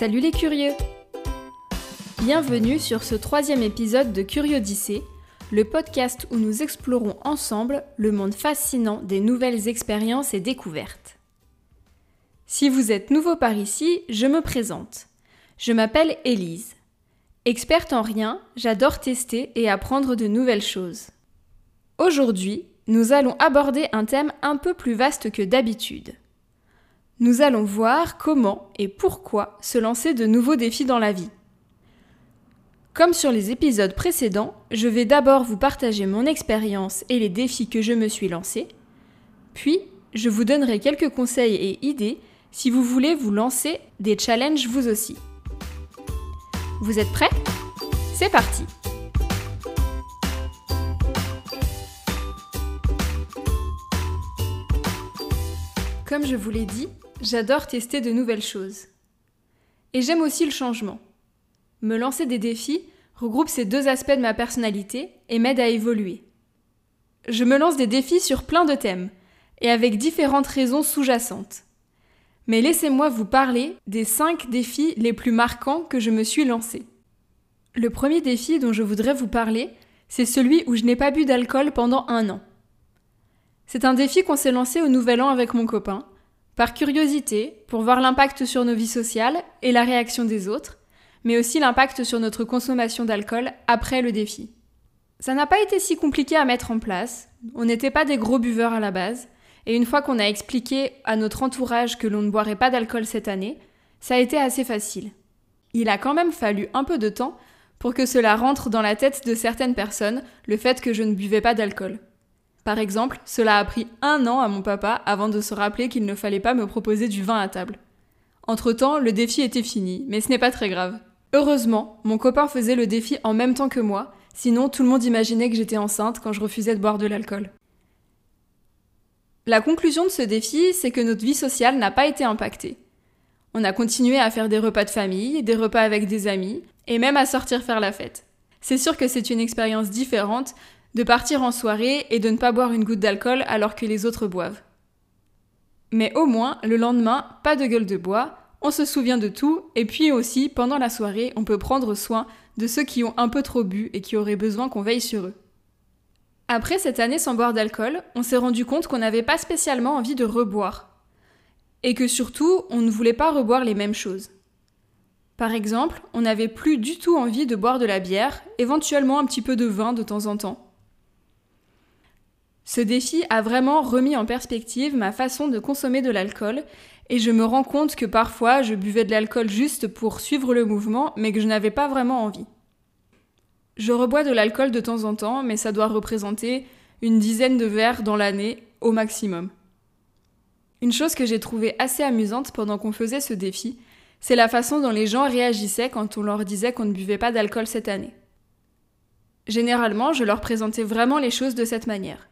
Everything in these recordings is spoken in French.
Salut les curieux Bienvenue sur ce troisième épisode de Curiodyssée, le podcast où nous explorons ensemble le monde fascinant des nouvelles expériences et découvertes. Si vous êtes nouveau par ici, je me présente. Je m'appelle Élise. Experte en rien, j'adore tester et apprendre de nouvelles choses. Aujourd'hui, nous allons aborder un thème un peu plus vaste que d'habitude. Nous allons voir comment et pourquoi se lancer de nouveaux défis dans la vie. Comme sur les épisodes précédents, je vais d'abord vous partager mon expérience et les défis que je me suis lancé, puis je vous donnerai quelques conseils et idées si vous voulez vous lancer des challenges vous aussi. Vous êtes prêts? C'est parti Comme je vous l'ai dit, j'adore tester de nouvelles choses. Et j'aime aussi le changement. Me lancer des défis regroupe ces deux aspects de ma personnalité et m'aide à évoluer. Je me lance des défis sur plein de thèmes, et avec différentes raisons sous-jacentes. Mais laissez-moi vous parler des 5 défis les plus marquants que je me suis lancé. Le premier défi dont je voudrais vous parler, c'est celui où je n'ai pas bu d'alcool pendant un an. C'est un défi qu'on s'est lancé au Nouvel An avec mon copain, par curiosité, pour voir l'impact sur nos vies sociales et la réaction des autres, mais aussi l'impact sur notre consommation d'alcool après le défi. Ça n'a pas été si compliqué à mettre en place, on n'était pas des gros buveurs à la base, et une fois qu'on a expliqué à notre entourage que l'on ne boirait pas d'alcool cette année, ça a été assez facile. Il a quand même fallu un peu de temps pour que cela rentre dans la tête de certaines personnes, le fait que je ne buvais pas d'alcool. Par exemple, cela a pris un an à mon papa avant de se rappeler qu'il ne fallait pas me proposer du vin à table. Entre-temps, le défi était fini, mais ce n'est pas très grave. Heureusement, mon copain faisait le défi en même temps que moi, sinon tout le monde imaginait que j'étais enceinte quand je refusais de boire de l'alcool. La conclusion de ce défi, c'est que notre vie sociale n'a pas été impactée. On a continué à faire des repas de famille, des repas avec des amis, et même à sortir faire la fête. C'est sûr que c'est une expérience différente, de partir en soirée et de ne pas boire une goutte d'alcool alors que les autres boivent. Mais au moins, le lendemain, pas de gueule de bois, on se souvient de tout, et puis aussi, pendant la soirée, on peut prendre soin de ceux qui ont un peu trop bu et qui auraient besoin qu'on veille sur eux. Après cette année sans boire d'alcool, on s'est rendu compte qu'on n'avait pas spécialement envie de reboire. Et que surtout, on ne voulait pas reboire les mêmes choses. Par exemple, on n'avait plus du tout envie de boire de la bière, éventuellement un petit peu de vin de temps en temps. Ce défi a vraiment remis en perspective ma façon de consommer de l'alcool et je me rends compte que parfois je buvais de l'alcool juste pour suivre le mouvement mais que je n'avais pas vraiment envie. Je rebois de l'alcool de temps en temps mais ça doit représenter une dizaine de verres dans l'année au maximum. Une chose que j'ai trouvée assez amusante pendant qu'on faisait ce défi, c'est la façon dont les gens réagissaient quand on leur disait qu'on ne buvait pas d'alcool cette année. Généralement, je leur présentais vraiment les choses de cette manière.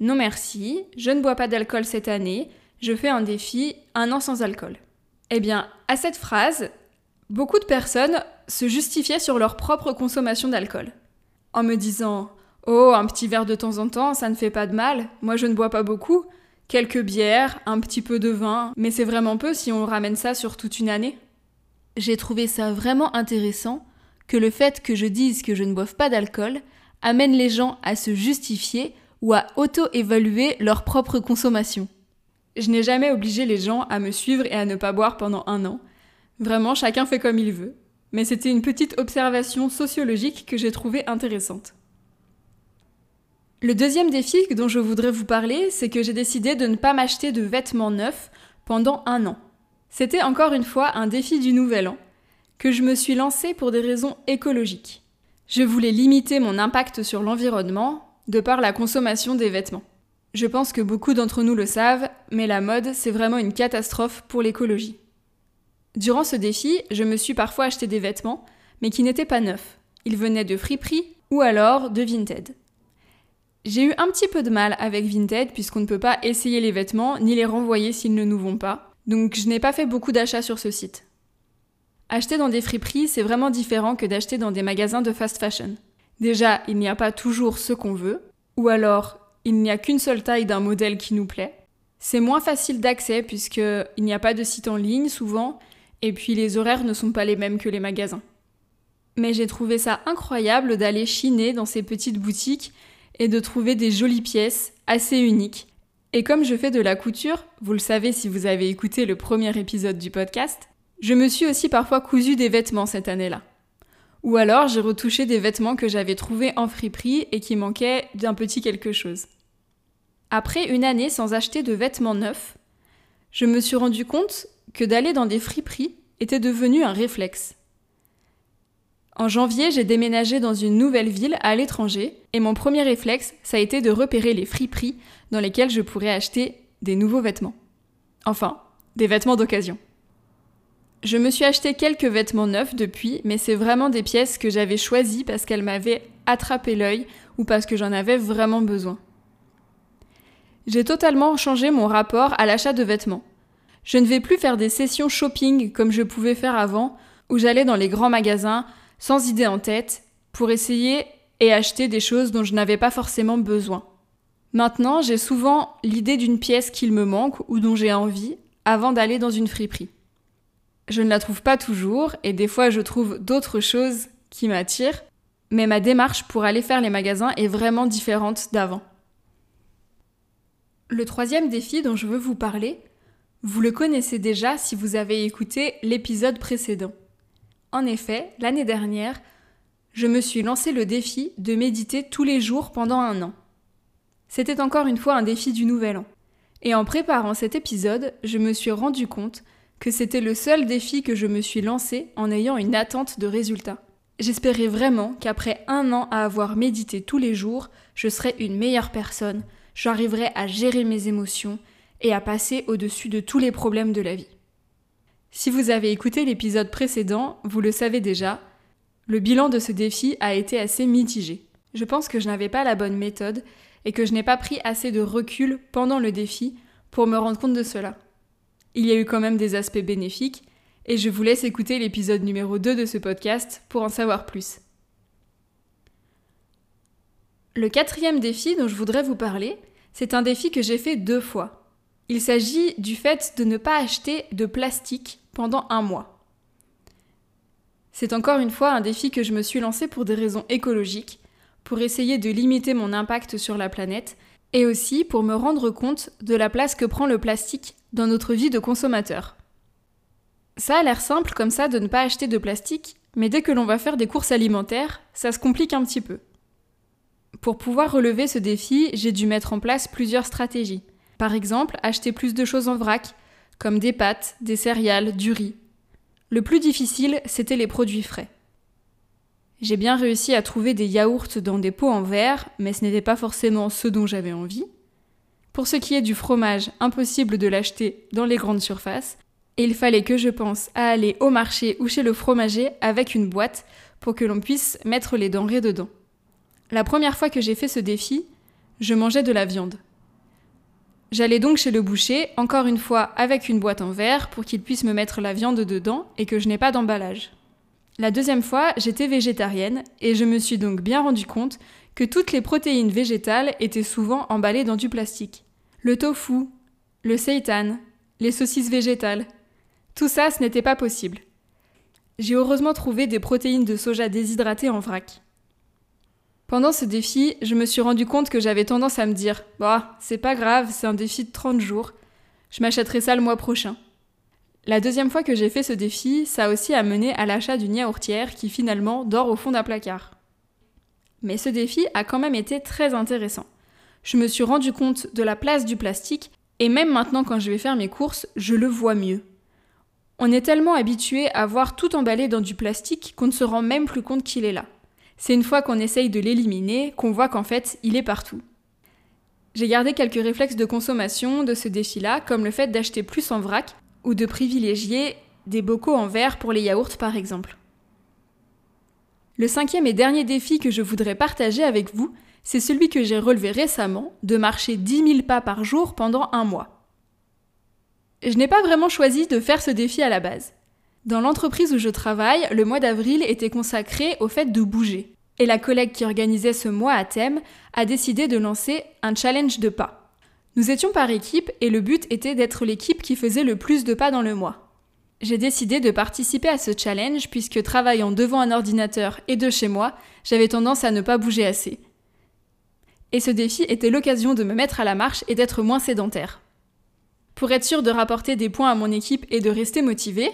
Non merci, je ne bois pas d'alcool cette année, je fais un défi, un an sans alcool. Eh bien, à cette phrase, beaucoup de personnes se justifiaient sur leur propre consommation d'alcool. En me disant Oh, un petit verre de temps en temps, ça ne fait pas de mal, moi je ne bois pas beaucoup, quelques bières, un petit peu de vin, mais c'est vraiment peu si on ramène ça sur toute une année. J'ai trouvé ça vraiment intéressant que le fait que je dise que je ne boive pas d'alcool amène les gens à se justifier ou à auto-évaluer leur propre consommation. Je n'ai jamais obligé les gens à me suivre et à ne pas boire pendant un an. Vraiment, chacun fait comme il veut. Mais c'était une petite observation sociologique que j'ai trouvée intéressante. Le deuxième défi dont je voudrais vous parler, c'est que j'ai décidé de ne pas m'acheter de vêtements neufs pendant un an. C'était encore une fois un défi du nouvel an, que je me suis lancé pour des raisons écologiques. Je voulais limiter mon impact sur l'environnement de par la consommation des vêtements. Je pense que beaucoup d'entre nous le savent, mais la mode, c'est vraiment une catastrophe pour l'écologie. Durant ce défi, je me suis parfois acheté des vêtements, mais qui n'étaient pas neufs. Ils venaient de friperie ou alors de Vinted. J'ai eu un petit peu de mal avec Vinted puisqu'on ne peut pas essayer les vêtements ni les renvoyer s'ils ne nous vont pas, donc je n'ai pas fait beaucoup d'achats sur ce site. Acheter dans des friperies, c'est vraiment différent que d'acheter dans des magasins de fast fashion. Déjà, il n'y a pas toujours ce qu'on veut, ou alors il n'y a qu'une seule taille d'un modèle qui nous plaît. C'est moins facile d'accès puisqu'il n'y a pas de site en ligne souvent, et puis les horaires ne sont pas les mêmes que les magasins. Mais j'ai trouvé ça incroyable d'aller chiner dans ces petites boutiques et de trouver des jolies pièces assez uniques. Et comme je fais de la couture, vous le savez si vous avez écouté le premier épisode du podcast, je me suis aussi parfois cousu des vêtements cette année-là. Ou alors j'ai retouché des vêtements que j'avais trouvés en friperie et qui manquaient d'un petit quelque chose. Après une année sans acheter de vêtements neufs, je me suis rendu compte que d'aller dans des friperies était devenu un réflexe. En janvier, j'ai déménagé dans une nouvelle ville à l'étranger et mon premier réflexe, ça a été de repérer les friperies dans lesquelles je pourrais acheter des nouveaux vêtements. Enfin, des vêtements d'occasion. Je me suis acheté quelques vêtements neufs depuis, mais c'est vraiment des pièces que j'avais choisies parce qu'elles m'avaient attrapé l'œil ou parce que j'en avais vraiment besoin. J'ai totalement changé mon rapport à l'achat de vêtements. Je ne vais plus faire des sessions shopping comme je pouvais faire avant, où j'allais dans les grands magasins sans idée en tête pour essayer et acheter des choses dont je n'avais pas forcément besoin. Maintenant, j'ai souvent l'idée d'une pièce qu'il me manque ou dont j'ai envie avant d'aller dans une friperie. Je ne la trouve pas toujours et des fois je trouve d'autres choses qui m'attirent, mais ma démarche pour aller faire les magasins est vraiment différente d'avant. Le troisième défi dont je veux vous parler, vous le connaissez déjà si vous avez écouté l'épisode précédent. En effet, l'année dernière, je me suis lancé le défi de méditer tous les jours pendant un an. C'était encore une fois un défi du nouvel an. Et en préparant cet épisode, je me suis rendu compte que c'était le seul défi que je me suis lancé en ayant une attente de résultats. J'espérais vraiment qu'après un an à avoir médité tous les jours, je serais une meilleure personne, j'arriverai à gérer mes émotions et à passer au-dessus de tous les problèmes de la vie. Si vous avez écouté l'épisode précédent, vous le savez déjà, le bilan de ce défi a été assez mitigé. Je pense que je n'avais pas la bonne méthode et que je n'ai pas pris assez de recul pendant le défi pour me rendre compte de cela. Il y a eu quand même des aspects bénéfiques et je vous laisse écouter l'épisode numéro 2 de ce podcast pour en savoir plus. Le quatrième défi dont je voudrais vous parler, c'est un défi que j'ai fait deux fois. Il s'agit du fait de ne pas acheter de plastique pendant un mois. C'est encore une fois un défi que je me suis lancé pour des raisons écologiques, pour essayer de limiter mon impact sur la planète, et aussi pour me rendre compte de la place que prend le plastique dans notre vie de consommateur. Ça a l'air simple comme ça de ne pas acheter de plastique, mais dès que l'on va faire des courses alimentaires, ça se complique un petit peu. Pour pouvoir relever ce défi, j'ai dû mettre en place plusieurs stratégies. Par exemple, acheter plus de choses en vrac, comme des pâtes, des céréales, du riz. Le plus difficile, c'était les produits frais. J'ai bien réussi à trouver des yaourts dans des pots en verre, mais ce n'était pas forcément ce dont j'avais envie. Pour ce qui est du fromage, impossible de l'acheter dans les grandes surfaces, et il fallait que je pense à aller au marché ou chez le fromager avec une boîte pour que l'on puisse mettre les denrées dedans. La première fois que j'ai fait ce défi, je mangeais de la viande. J'allais donc chez le boucher, encore une fois avec une boîte en verre pour qu'il puisse me mettre la viande dedans et que je n'ai pas d'emballage. La deuxième fois, j'étais végétarienne et je me suis donc bien rendu compte que toutes les protéines végétales étaient souvent emballées dans du plastique. Le tofu, le seitan, les saucisses végétales. Tout ça, ce n'était pas possible. J'ai heureusement trouvé des protéines de soja déshydratées en vrac. Pendant ce défi, je me suis rendu compte que j'avais tendance à me dire Bah, c'est pas grave, c'est un défi de 30 jours, je m'achèterai ça le mois prochain. La deuxième fois que j'ai fait ce défi, ça a aussi amené à l'achat d'une yaourtière qui finalement dort au fond d'un placard. Mais ce défi a quand même été très intéressant. Je me suis rendu compte de la place du plastique et même maintenant quand je vais faire mes courses, je le vois mieux. On est tellement habitué à voir tout emballé dans du plastique qu'on ne se rend même plus compte qu'il est là. C'est une fois qu'on essaye de l'éliminer qu'on voit qu'en fait, il est partout. J'ai gardé quelques réflexes de consommation de ce défi-là, comme le fait d'acheter plus en vrac ou de privilégier des bocaux en verre pour les yaourts par exemple. Le cinquième et dernier défi que je voudrais partager avec vous, c'est celui que j'ai relevé récemment, de marcher 10 000 pas par jour pendant un mois. Je n'ai pas vraiment choisi de faire ce défi à la base. Dans l'entreprise où je travaille, le mois d'avril était consacré au fait de bouger. Et la collègue qui organisait ce mois à thème a décidé de lancer un challenge de pas. Nous étions par équipe et le but était d'être l'équipe qui faisait le plus de pas dans le mois. J'ai décidé de participer à ce challenge puisque travaillant devant un ordinateur et de chez moi, j'avais tendance à ne pas bouger assez. Et ce défi était l'occasion de me mettre à la marche et d'être moins sédentaire. Pour être sûr de rapporter des points à mon équipe et de rester motivé,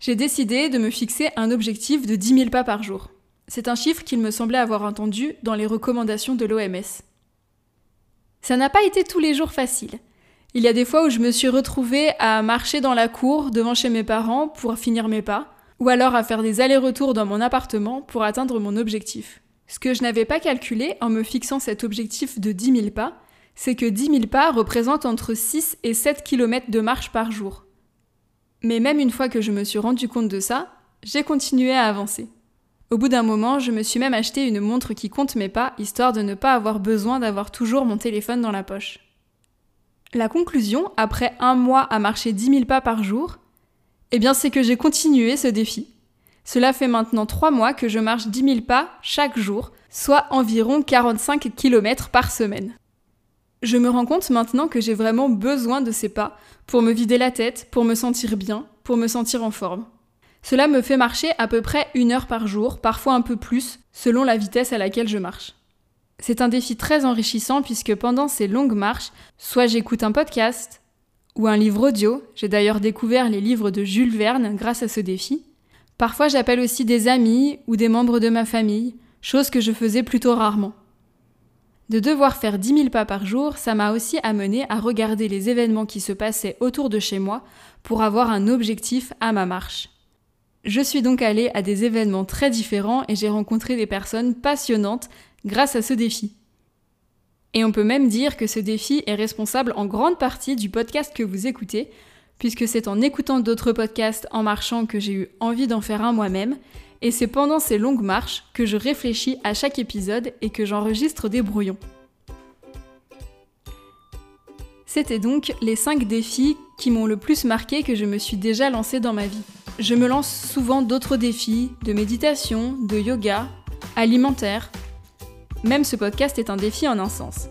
j'ai décidé de me fixer un objectif de 10 000 pas par jour. C'est un chiffre qu'il me semblait avoir entendu dans les recommandations de l'OMS. Ça n'a pas été tous les jours facile. Il y a des fois où je me suis retrouvée à marcher dans la cour devant chez mes parents pour finir mes pas, ou alors à faire des allers-retours dans mon appartement pour atteindre mon objectif. Ce que je n'avais pas calculé en me fixant cet objectif de 10 000 pas, c'est que 10 000 pas représentent entre 6 et 7 km de marche par jour. Mais même une fois que je me suis rendu compte de ça, j'ai continué à avancer. Au bout d'un moment, je me suis même acheté une montre qui compte mes pas, histoire de ne pas avoir besoin d'avoir toujours mon téléphone dans la poche. La conclusion, après un mois à marcher 10 000 pas par jour, eh bien c'est que j'ai continué ce défi. Cela fait maintenant 3 mois que je marche 10 000 pas chaque jour, soit environ 45 km par semaine. Je me rends compte maintenant que j'ai vraiment besoin de ces pas pour me vider la tête, pour me sentir bien, pour me sentir en forme. Cela me fait marcher à peu près une heure par jour, parfois un peu plus, selon la vitesse à laquelle je marche. C'est un défi très enrichissant puisque pendant ces longues marches, soit j'écoute un podcast ou un livre audio, j'ai d'ailleurs découvert les livres de Jules Verne grâce à ce défi, parfois j'appelle aussi des amis ou des membres de ma famille, chose que je faisais plutôt rarement. De devoir faire 10 000 pas par jour, ça m'a aussi amené à regarder les événements qui se passaient autour de chez moi pour avoir un objectif à ma marche. Je suis donc allée à des événements très différents et j'ai rencontré des personnes passionnantes grâce à ce défi. Et on peut même dire que ce défi est responsable en grande partie du podcast que vous écoutez, puisque c'est en écoutant d'autres podcasts en marchant que j'ai eu envie d'en faire un moi-même, et c'est pendant ces longues marches que je réfléchis à chaque épisode et que j'enregistre des brouillons. C'était donc les 5 défis qui m'ont le plus marqué que je me suis déjà lancé dans ma vie. Je me lance souvent d'autres défis, de méditation, de yoga, alimentaire, même ce podcast est un défi en un sens.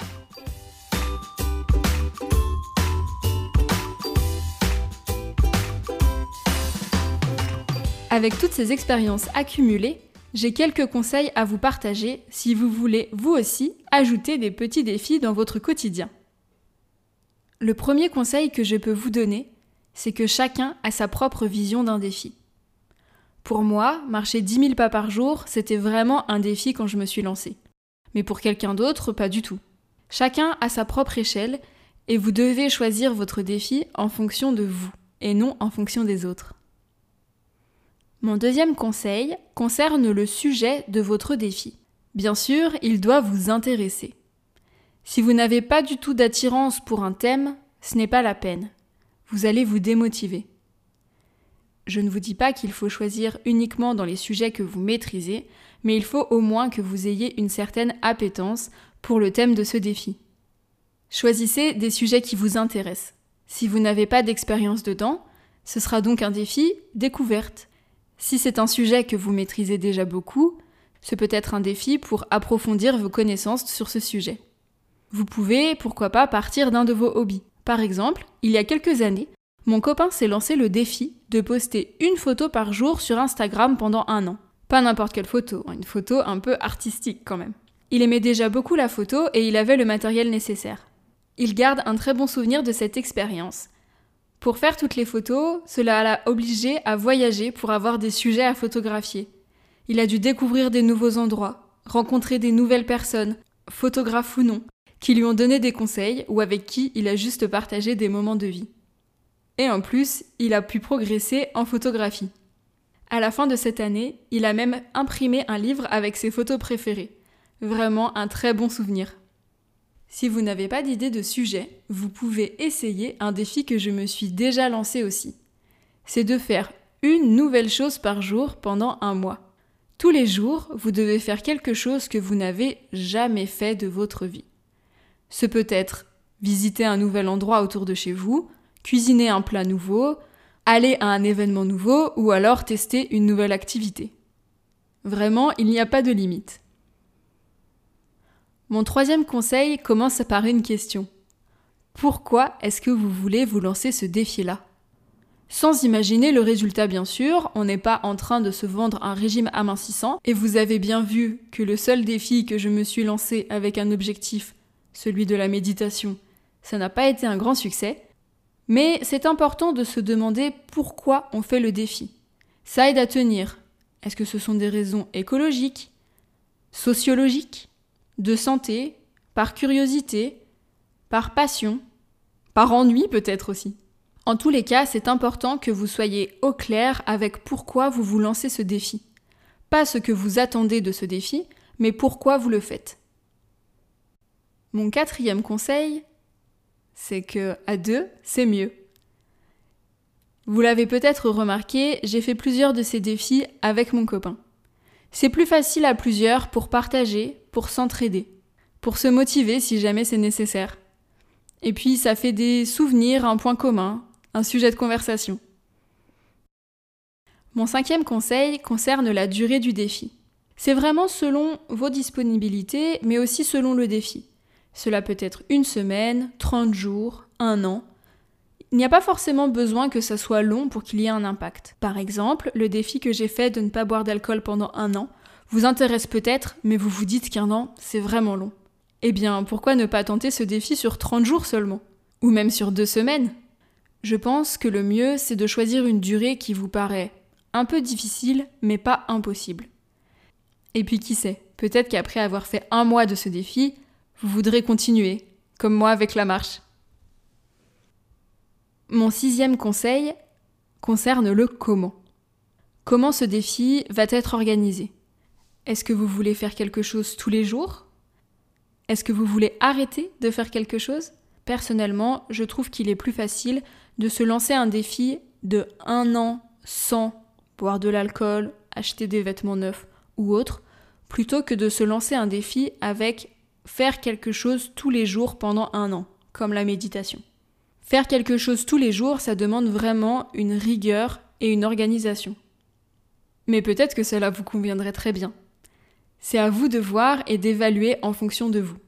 Avec toutes ces expériences accumulées, j'ai quelques conseils à vous partager si vous voulez vous aussi ajouter des petits défis dans votre quotidien. Le premier conseil que je peux vous donner, c'est que chacun a sa propre vision d'un défi. Pour moi, marcher 10 000 pas par jour, c'était vraiment un défi quand je me suis lancée mais pour quelqu'un d'autre, pas du tout. Chacun a sa propre échelle, et vous devez choisir votre défi en fonction de vous, et non en fonction des autres. Mon deuxième conseil concerne le sujet de votre défi. Bien sûr, il doit vous intéresser. Si vous n'avez pas du tout d'attirance pour un thème, ce n'est pas la peine. Vous allez vous démotiver. Je ne vous dis pas qu'il faut choisir uniquement dans les sujets que vous maîtrisez, mais il faut au moins que vous ayez une certaine appétence pour le thème de ce défi. Choisissez des sujets qui vous intéressent. Si vous n'avez pas d'expérience dedans, ce sera donc un défi découverte. Si c'est un sujet que vous maîtrisez déjà beaucoup, ce peut être un défi pour approfondir vos connaissances sur ce sujet. Vous pouvez, pourquoi pas, partir d'un de vos hobbies. Par exemple, il y a quelques années, mon copain s'est lancé le défi de poster une photo par jour sur Instagram pendant un an. Pas n'importe quelle photo, hein, une photo un peu artistique quand même. Il aimait déjà beaucoup la photo et il avait le matériel nécessaire. Il garde un très bon souvenir de cette expérience. Pour faire toutes les photos, cela l'a obligé à voyager pour avoir des sujets à photographier. Il a dû découvrir des nouveaux endroits, rencontrer des nouvelles personnes, photographes ou non, qui lui ont donné des conseils ou avec qui il a juste partagé des moments de vie. Et en plus, il a pu progresser en photographie. À la fin de cette année, il a même imprimé un livre avec ses photos préférées. Vraiment un très bon souvenir. Si vous n'avez pas d'idée de sujet, vous pouvez essayer un défi que je me suis déjà lancé aussi. C'est de faire une nouvelle chose par jour pendant un mois. Tous les jours, vous devez faire quelque chose que vous n'avez jamais fait de votre vie. Ce peut être visiter un nouvel endroit autour de chez vous, cuisiner un plat nouveau, aller à un événement nouveau ou alors tester une nouvelle activité. Vraiment, il n'y a pas de limite. Mon troisième conseil commence par une question. Pourquoi est-ce que vous voulez vous lancer ce défi-là? Sans imaginer le résultat bien sûr, on n'est pas en train de se vendre un régime amincissant, et vous avez bien vu que le seul défi que je me suis lancé avec un objectif, celui de la méditation, ça n'a pas été un grand succès. Mais c'est important de se demander pourquoi on fait le défi. Ça aide à tenir. Est-ce que ce sont des raisons écologiques, sociologiques, de santé, par curiosité, par passion, par ennui peut-être aussi? En tous les cas, c'est important que vous soyez au clair avec pourquoi vous vous lancez ce défi. Pas ce que vous attendez de ce défi, mais pourquoi vous le faites. Mon quatrième conseil, c'est que à deux, c'est mieux. Vous l'avez peut-être remarqué, j'ai fait plusieurs de ces défis avec mon copain. C'est plus facile à plusieurs pour partager, pour s'entraider, pour se motiver si jamais c'est nécessaire. Et puis ça fait des souvenirs, un point commun, un sujet de conversation. Mon cinquième conseil concerne la durée du défi. C'est vraiment selon vos disponibilités, mais aussi selon le défi. Cela peut être une semaine, 30 jours, un an. Il n'y a pas forcément besoin que ça soit long pour qu'il y ait un impact. Par exemple, le défi que j'ai fait de ne pas boire d'alcool pendant un an vous intéresse peut-être, mais vous vous dites qu'un an, c'est vraiment long. Eh bien, pourquoi ne pas tenter ce défi sur 30 jours seulement? Ou même sur deux semaines? Je pense que le mieux, c'est de choisir une durée qui vous paraît un peu difficile, mais pas impossible. Et puis qui sait, peut-être qu'après avoir fait un mois de ce défi, vous voudrez continuer, comme moi avec la marche. Mon sixième conseil concerne le comment. Comment ce défi va être organisé? Est-ce que vous voulez faire quelque chose tous les jours? Est-ce que vous voulez arrêter de faire quelque chose? Personnellement, je trouve qu'il est plus facile de se lancer un défi de un an sans boire de l'alcool, acheter des vêtements neufs ou autre, plutôt que de se lancer un défi avec faire quelque chose tous les jours pendant un an, comme la méditation. Faire quelque chose tous les jours, ça demande vraiment une rigueur et une organisation. Mais peut-être que cela vous conviendrait très bien. C'est à vous de voir et d'évaluer en fonction de vous.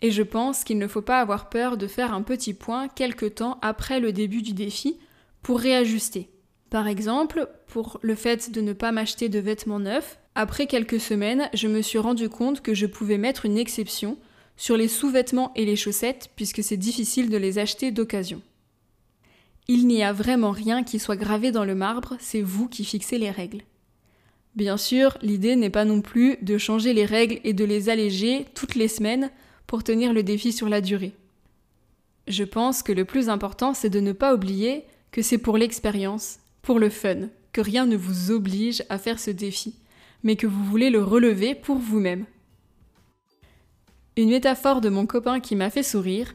Et je pense qu'il ne faut pas avoir peur de faire un petit point quelque temps après le début du défi pour réajuster. Par exemple, pour le fait de ne pas m'acheter de vêtements neufs, après quelques semaines, je me suis rendu compte que je pouvais mettre une exception sur les sous-vêtements et les chaussettes puisque c'est difficile de les acheter d'occasion. Il n'y a vraiment rien qui soit gravé dans le marbre, c'est vous qui fixez les règles. Bien sûr, l'idée n'est pas non plus de changer les règles et de les alléger toutes les semaines pour tenir le défi sur la durée. Je pense que le plus important, c'est de ne pas oublier que c'est pour l'expérience, pour le fun, que rien ne vous oblige à faire ce défi, mais que vous voulez le relever pour vous-même. Une métaphore de mon copain qui m'a fait sourire,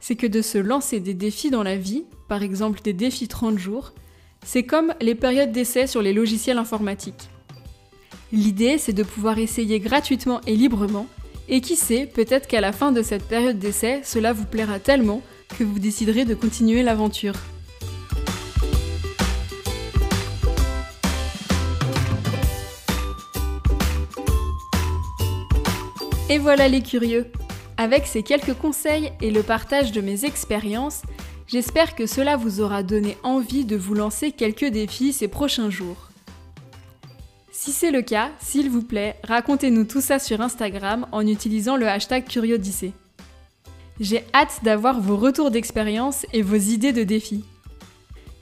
c'est que de se lancer des défis dans la vie, par exemple des défis 30 jours, c'est comme les périodes d'essai sur les logiciels informatiques. L'idée, c'est de pouvoir essayer gratuitement et librement, et qui sait, peut-être qu'à la fin de cette période d'essai, cela vous plaira tellement que vous déciderez de continuer l'aventure. Et voilà les curieux. Avec ces quelques conseils et le partage de mes expériences, j'espère que cela vous aura donné envie de vous lancer quelques défis ces prochains jours. Si c'est le cas, s'il vous plaît, racontez-nous tout ça sur Instagram en utilisant le hashtag CurioDicée. J'ai hâte d'avoir vos retours d'expérience et vos idées de défis.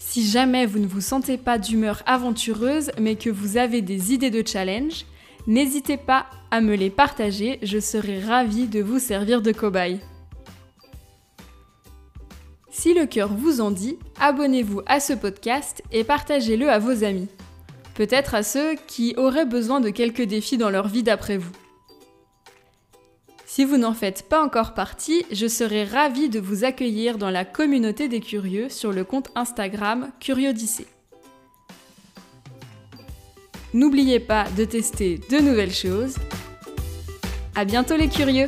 Si jamais vous ne vous sentez pas d'humeur aventureuse mais que vous avez des idées de challenge, N'hésitez pas à me les partager, je serai ravie de vous servir de cobaye. Si le cœur vous en dit, abonnez-vous à ce podcast et partagez-le à vos amis. Peut-être à ceux qui auraient besoin de quelques défis dans leur vie d'après vous. Si vous n'en faites pas encore partie, je serai ravie de vous accueillir dans la communauté des curieux sur le compte Instagram Curiodicée. N'oubliez pas de tester de nouvelles choses. À bientôt les curieux